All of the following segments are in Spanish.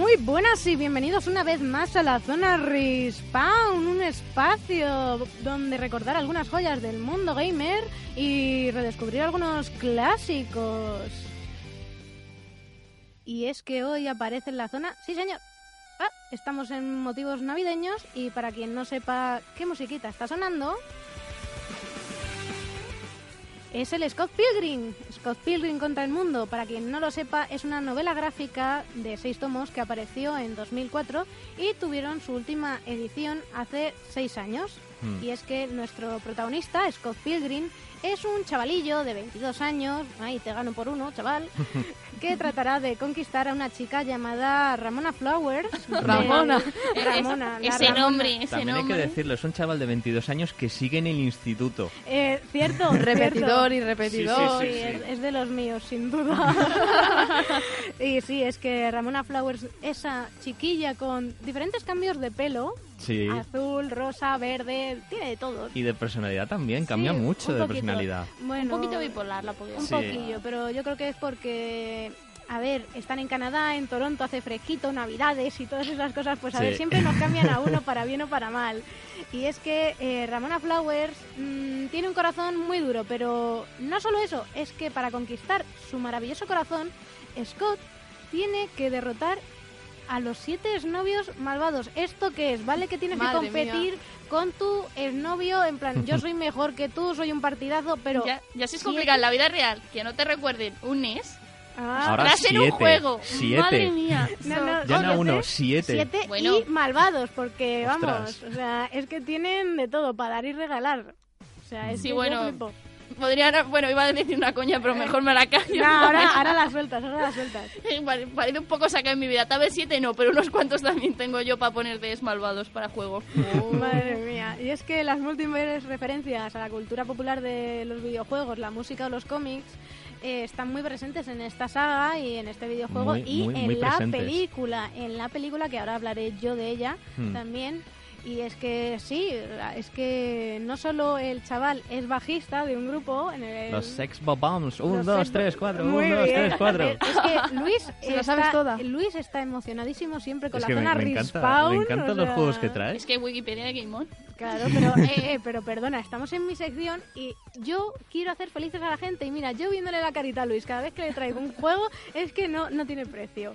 Muy buenas y bienvenidos una vez más a la zona Respawn, un espacio donde recordar algunas joyas del mundo gamer y redescubrir algunos clásicos. Y es que hoy aparece en la zona... Sí, señor. Ah, estamos en motivos navideños y para quien no sepa qué musiquita está sonando, es el Scott Pilgrim. Scott Pilgrim contra el mundo, para quien no lo sepa, es una novela gráfica de seis tomos que apareció en 2004 y tuvieron su última edición hace seis años. Hmm. Y es que nuestro protagonista, Scott Pilgrim, es un chavalillo de 22 años, ahí te gano por uno, chaval, que tratará de conquistar a una chica llamada Ramona Flowers. Ramona. Ramona, la ese Ramona. nombre, ese También hay que decirlo, es un chaval de 22 años que sigue en el instituto. Eh, cierto, Repetidor y repetidor. Sí, es, es de los míos, sin duda. y sí, es que Ramona Flowers, esa chiquilla con diferentes cambios de pelo, Sí. azul, rosa, verde, tiene de todo. Y de personalidad también, cambia Sí, mucho de poquito. personalidad. Bueno, Un poquito bipolar la podía Un Sí. poquillo, pero yo creo que es porque, a ver, están en Canadá, en Toronto hace fresquito, navidades y todas esas cosas, pues a Sí. ver, siempre nos cambian a uno para bien o para mal. Y es que eh, Ramona Flowers mm, tiene un corazón muy duro, pero no solo eso, es que para conquistar su maravilloso corazón, Scott tiene que derrotar a los siete exnovios malvados. ¿Esto qué es? ¿Vale? Que tienes que Madre competir con tu exnovio en plan, yo soy mejor que tú, soy un partidazo, pero... Ya, ya si es siete- complicado en la vida real, que no te recuerden un NES, Ah, Ahora va a ser un siete, juego. siete. Madre mía. No, no, Ya no siete, uno, siete. siete Bueno. y malvados, porque Ostras. vamos, o sea, es que tienen de todo para dar y regalar. O sea, es Sí, que yo bueno. flipo. Podría, bueno, iba a decir una coña, pero mejor me la callo. No, ahora, ahora las sueltas, ahora las sueltas. Vale, Parece un poco saca en mi vida. Tal vez siete no, pero unos cuantos también tengo yo para poner de malvados para juego. Madre mía. Y es que las múltiples referencias a la cultura popular de los videojuegos, la música o los cómics eh, están muy presentes en esta saga y en este videojuego Muy, y muy, en muy la presentes. película. En la película, que ahora hablaré yo de ella Hmm. también. Y es que sí, es que no solo el chaval es bajista de un grupo en el... Los Sex Bombs. Un, dos, sex- tres, cuatro. Muy Un, dos, bien. tres, cuatro. Es que Luis está, sabes toda. Luis está emocionadísimo siempre con Es la me, zona me encanta, me encantan o los sea, juegos que traes. Es que Wikipedia de Game On. Claro, pero, eh, eh, pero perdona, estamos en mi sección y yo quiero hacer felices a la gente. Y mira, yo viéndole la carita a Luis cada vez que le traigo un juego, es que no, no tiene precio.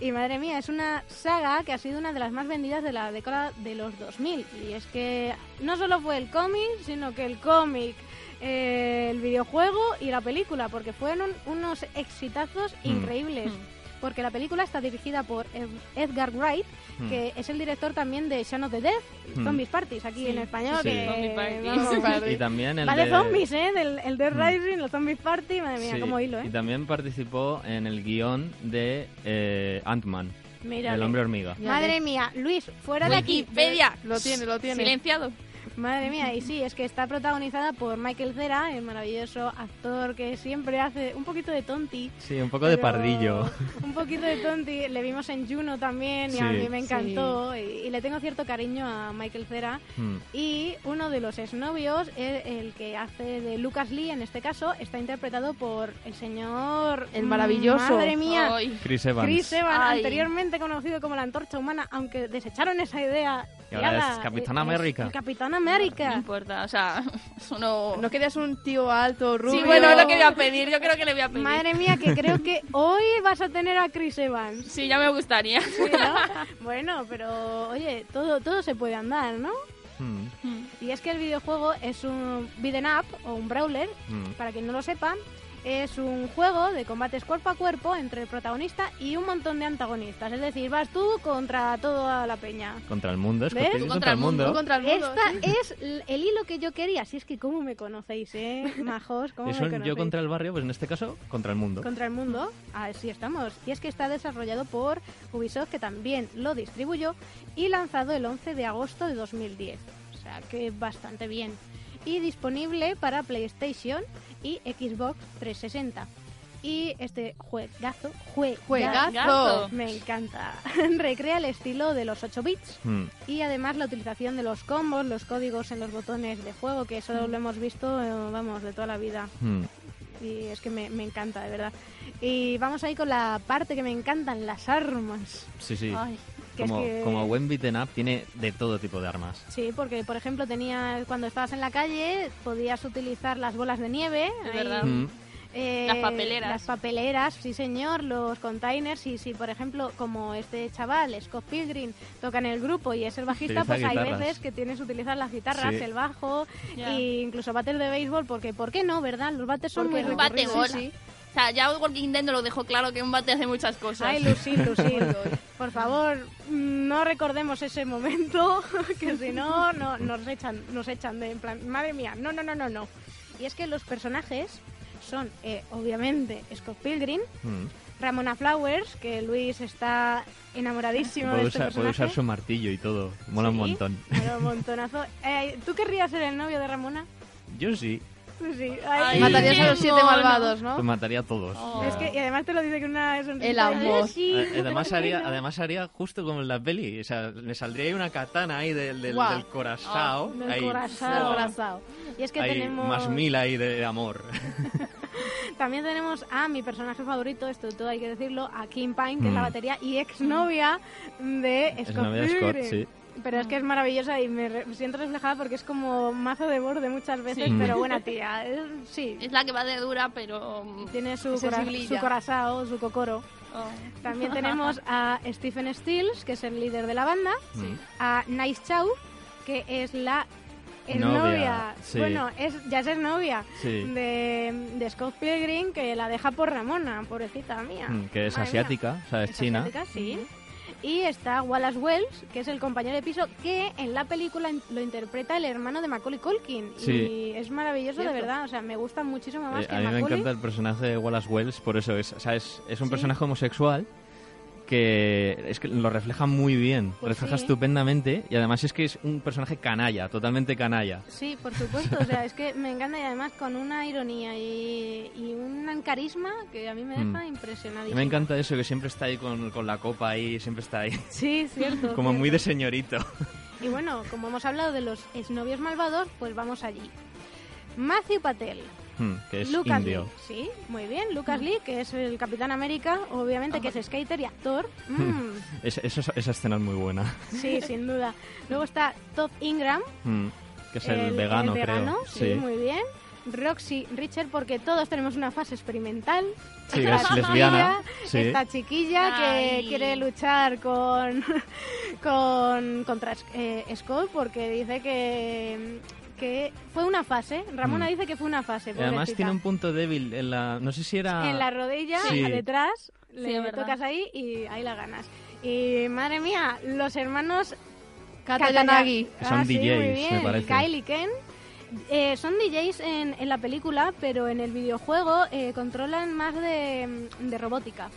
Y madre mía, es una saga que ha sido una de las más vendidas de la década de los 2000. Y es que no solo fue el cómic, sino que el cómic, eh, el videojuego y la película, porque fueron un- unos exitazos Mm. increíbles. Porque la película está dirigida por Ed- Edgar Wright, Mm. que es el director también de Shaun of the Dead, Mm. Zombies Parties, aquí Sí. en español. Sí. que, vamos. Y también el de zombies, ¿eh? Del, el Dead Mm. Rising, los Zombies Party, madre mía, Sí, como hilo, Y ¿eh? también participó en el guion de eh, Ant-Man, Mira, el hombre hormiga. Madre mía, Luis, fuera de aquí. Wikipedia. Lo tiene, lo tiene. Silenciado. Madre mía, y sí, es que está protagonizada por Michael Cera, el maravilloso actor que siempre hace un poquito de tonti. Sí, un poco de pardillo. Un poquito de tonti. Le vimos en Juno también y a mí me encantó. Y, y le tengo cierto cariño a Michael Cera. Mm. Y uno de los exnovios, el, el que hace de Lucas Lee en este caso, está interpretado por el señor... El maravilloso. Madre mía. Ay. Chris Evans. Chris Evans, Ay. anteriormente conocido como la antorcha humana, aunque desecharon esa idea. Y ahora ala, es Capitán eh, América. el Capitán No América. importa, o sea, eso no... ¿No querías un tío alto, rubio? Sí, bueno, es lo que voy a pedir, yo creo que le voy a pedir. Madre mía, que creo que hoy vas a tener a Chris Evans. Sí, ya me gustaría. Sí, ¿no? Bueno, pero oye, todo, todo se puede andar, ¿no? Mm. Y es que el videojuego es un beat'em up o un brawler, Mm. para quien no lo sepa, Es un juego de combates cuerpo a cuerpo entre el protagonista y un montón de antagonistas. Es decir, vas tú contra toda la peña. Contra el mundo, es contra, Contra el mundo, Contra el mundo. Esta sí. es el hilo que yo quería. Si es que, ¿cómo me conocéis, eh? Majos, ¿cómo me conocéis? yo contra el barrio, pues en este caso, contra el mundo. Contra el mundo, así estamos. Y es que está desarrollado por Ubisoft, que también lo distribuyó, y lanzado el 11 de agosto de 2010. O sea que bastante bien. Y disponible para PlayStation y Xbox 360. Y este juegazo, jue- Juegazo. Me encanta. Recrea el estilo de los 8 bits Mm. y además la utilización de los combos, los códigos en los botones de juego, que eso lo hemos visto, eh, vamos, de toda la vida Mm. y es que me, me encanta, de verdad. Y vamos ahí con la parte que me encantan, las armas. Sí, sí. Ay, es Como, que- como buen beaten up, tiene de todo tipo de armas. Sí, porque por ejemplo tenía cuando estabas en la calle podías utilizar las bolas de nieve, Es ahí, verdad. Mm. eh, Las papeleras. las papeleras, sí señor, los containers y si por ejemplo como este chaval Scott Pilgrim toca en el grupo y es el bajista, Utiliza pues hay veces que tienes que utilizar las guitarras, Sí. el bajo Ya. e incluso bates de béisbol, porque ¿por qué no, verdad? Los bates son Porque muy un bate recurridos. Sí, sí. O sea, ya Walking Dead nos lo dejó claro que un bate hace muchas cosas. Ay, Lucille, Lucille. Por favor, no recordemos ese momento, que si no, no nos echan, nos echan de en plan, madre mía, no, no, no, no, no. Y es que los personajes son, eh, obviamente, Scott Pilgrim, Mm. Ramona Flowers, que Luis está enamoradísimo de este usar, puede usar su martillo y todo. Mola un montón. mola un montonazo. Eh, ¿Tú querrías ser el novio de Ramona? Yo sí. Sí. Ay, Matarías a los siete mono. malvados, ¿no? Mataría a todos. Oh. Es que, y además te lo dice con una sonrisa. El amor. Sí. Eh, Además haría, además haría justo como en la peli. O sea, me saldría ahí una katana ahí del, del, Guau. del corazao. Del ahí, corazao. Y es que Ahí, tenemos... más mil ahí de amor. También tenemos a mi personaje favorito, esto todo hay que decirlo, a Kim Pine, que es la Mm. batería y exnovia de Es Scott novia de Scott, sí. Pero es que es maravillosa y me, re- siento reflejada porque es como mazo de borde muchas veces, Sí. pero buena tía. es- sí, Es la que va de dura, pero... tiene su, Es cora- su corazao, su cocoro. oh. También tenemos a Stephen Stills, que es el líder de la banda, Mm. a Nice Chow, que es la Novia, novia, sí. bueno, es, ya es novia Sí. de, de Scott Pilgrim, que la deja por Ramona, pobrecita mía. Mm, Que es Madre mía. asiática, o sea, es, Es china. asiática, sí. Y está Wallace Wells, que es el compañero de piso que en la película lo interpreta el hermano de Macaulay Culkin. Sí. Y es maravilloso, de verdad. O sea, me gusta muchísimo más Eh, que a mí me encanta el personaje de Wallace Wells, por eso es, o sea, es, es un Sí. personaje homosexual es que lo refleja muy bien, Pues refleja sí. estupendamente y además es que es un personaje canalla, totalmente canalla. Sí, por supuesto. O sea, es que me encanta y además con una ironía y, y un carisma que a mí me deja Mm. impresionadísima. Y me encanta eso, que siempre está ahí con, con la copa ahí, siempre está ahí, Sí, cierto. como muy de señorito. Y bueno, como hemos hablado de los exnovios malvados, pues vamos allí. Matthew Patel, Mm, que es Lucas indio. Lee, sí, muy bien. Lucas Lee, que es el Capitán América, obviamente que es skater y actor. Mm, Es- esa, esa escena es muy buena. sí, sin duda. Luego está Todd Ingram, Mm, que es el, vegano, vegano, creo. sí, muy bien. Roxy Richard, porque todos tenemos una fase experimental. Sí, Esta es lesbiana, sí. Esta chiquilla que quiere luchar con, con contra eh, Scott porque dice que, que fue una fase. Ramona Mm. dice que fue una fase. Y además tiene un punto débil en la... No sé si era... En la rodilla, Sí. detrás, Sí, le verdad. tocas ahí y ahí la ganas. Y madre mía, los hermanos Katayanagi. Que son Ah, sí, DJs, me parece. Kyle y Ken. Eh, son DJs en, en la película, pero en el videojuego eh, controlan más de, de robótica.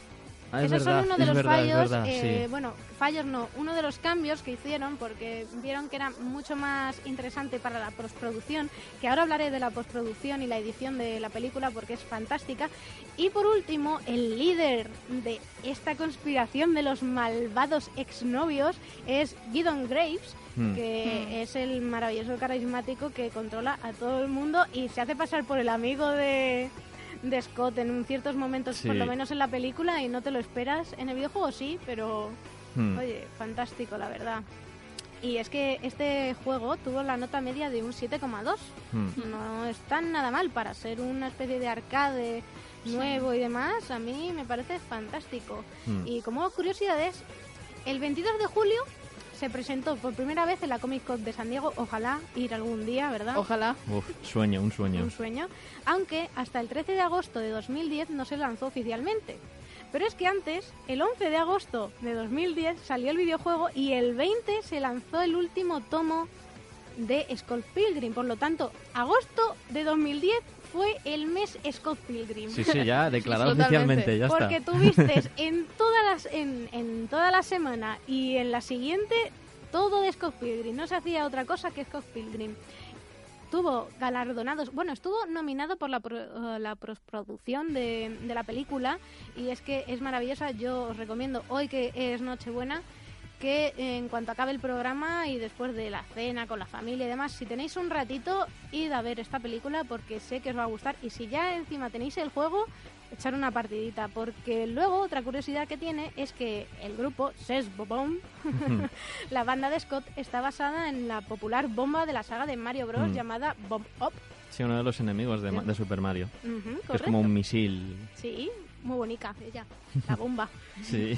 Ah, es Esos verdad, son uno de los verdad, fallos, verdad, eh, sí. bueno, fallos no, uno de los cambios que hicieron porque vieron que era mucho más interesante para la postproducción, que ahora hablaré de la postproducción y la edición de la película porque es fantástica. Y por último, el líder de esta conspiración de los malvados exnovios es Gideon Graves, Mm. que es el maravilloso carismático que controla a todo el mundo y se hace pasar por el amigo de, de Scott en ciertos momentos, Sí. por lo menos en la película, y no te lo esperas. En el videojuego sí, pero Mm. oye, fantástico, la verdad. Y es que este juego tuvo la nota media de un 7,2. Mm. No está nada mal para ser una especie de arcade nuevo y demás. A mí me parece fantástico. Mm. Y como curiosidades, el 22 de julio se presentó por primera vez en la Comic Con de San Diego. Ojalá ir algún día, ¿verdad? Ojalá. Uf, sueño, un sueño. Un sueño. Aunque hasta el 13 de agosto de 2010 no se lanzó oficialmente. Pero es que antes, el 11 de agosto de 2010, salió el videojuego y el 20 se lanzó el último tomo de Scott Pilgrim. Por lo tanto, agosto de 2010 fue el mes Scott Pilgrim. Sí, sí, ya declarado oficialmente, ya Porque está. tuviste en todas las en, en toda la semana y en la siguiente todo de Scott Pilgrim. No se hacía otra cosa que Scott Pilgrim. Tuvo galardonados, bueno, estuvo nominado por la, pro- eh, la postproducción de, de la película y es que es maravillosa. Yo os recomiendo hoy que es Nochebuena que en cuanto acabe el programa y después de la cena con la familia y demás, si tenéis un ratito, id a ver esta película porque sé que os va a gustar. Y si ya encima tenéis el juego, echar una partidita. Porque luego otra curiosidad que tiene es que el grupo Ses Bobom, la banda de Scott, está basada en la popular bomba de la saga de Mario Bros. Mm. llamada Bomb Up. Sí, uno de los enemigos de, Super Mario. Que es como un misil. Sí, muy bonita ella, la bomba. Sí.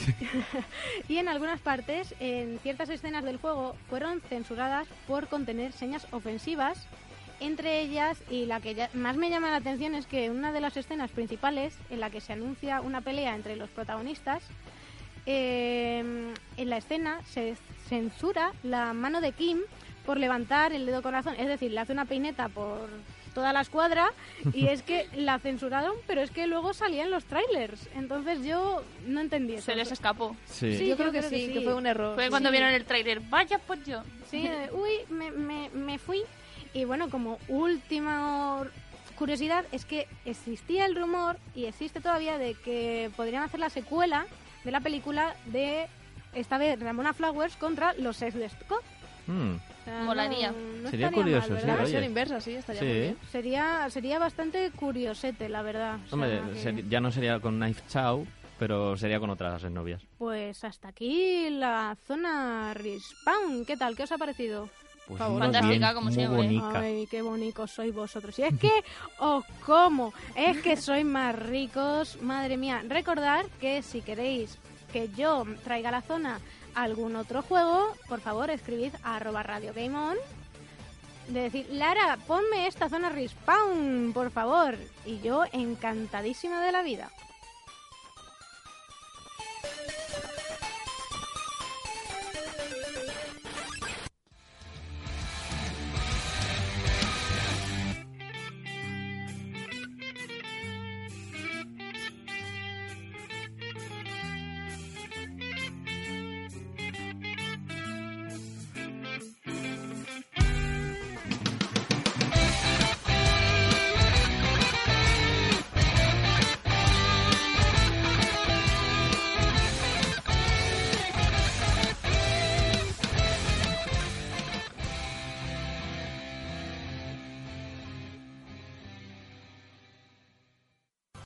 Y en algunas partes, en ciertas escenas del juego, fueron censuradas por contener señas ofensivas. Entre ellas, y la que ya- más me llama la atención es que una de las escenas principales, en la que se anuncia una pelea entre los protagonistas, eh, en la escena se censura la mano de Kim por levantar el dedo corazón. Es decir, le hace una peineta por toda la escuadra y es que la censuraron, pero es que luego salían los trailers. Entonces yo no entendí eso. Se les escapó. Sí. Sí, yo creo que creo que sí, sí. que fue un error. Fue cuando Sí. vieron el tráiler. Vaya pues yo. Sí, uy, me, me, me fui. Y bueno, como última curiosidad es que existía el rumor y existe todavía de que podrían hacer la secuela de la película de esta vez Ramona Flowers contra los de Scott. Mm. O sea, Molaría. no- no Sería curioso, mal, inversa, sí, estaría Sí. muy bien. Sería, sería bastante curiosete, la verdad. O sea, Hombre, que- seri- ya no sería con Knife Chow, pero sería con otras novias. Pues hasta aquí la zona Respawn. ¿Qué tal? ¿Qué os ha parecido? Pues Fantástica, bien, como muy siempre. bonica. Ay, qué bonitos sois vosotros. Y es que os como, es que sois más ricos. Madre mía, recordad que si queréis que yo traiga la zona algún otro juego, por favor escribid a arroba radio game on. De decir, Lara, ponme esta zona respawn, por favor. Y yo encantadísima de la vida.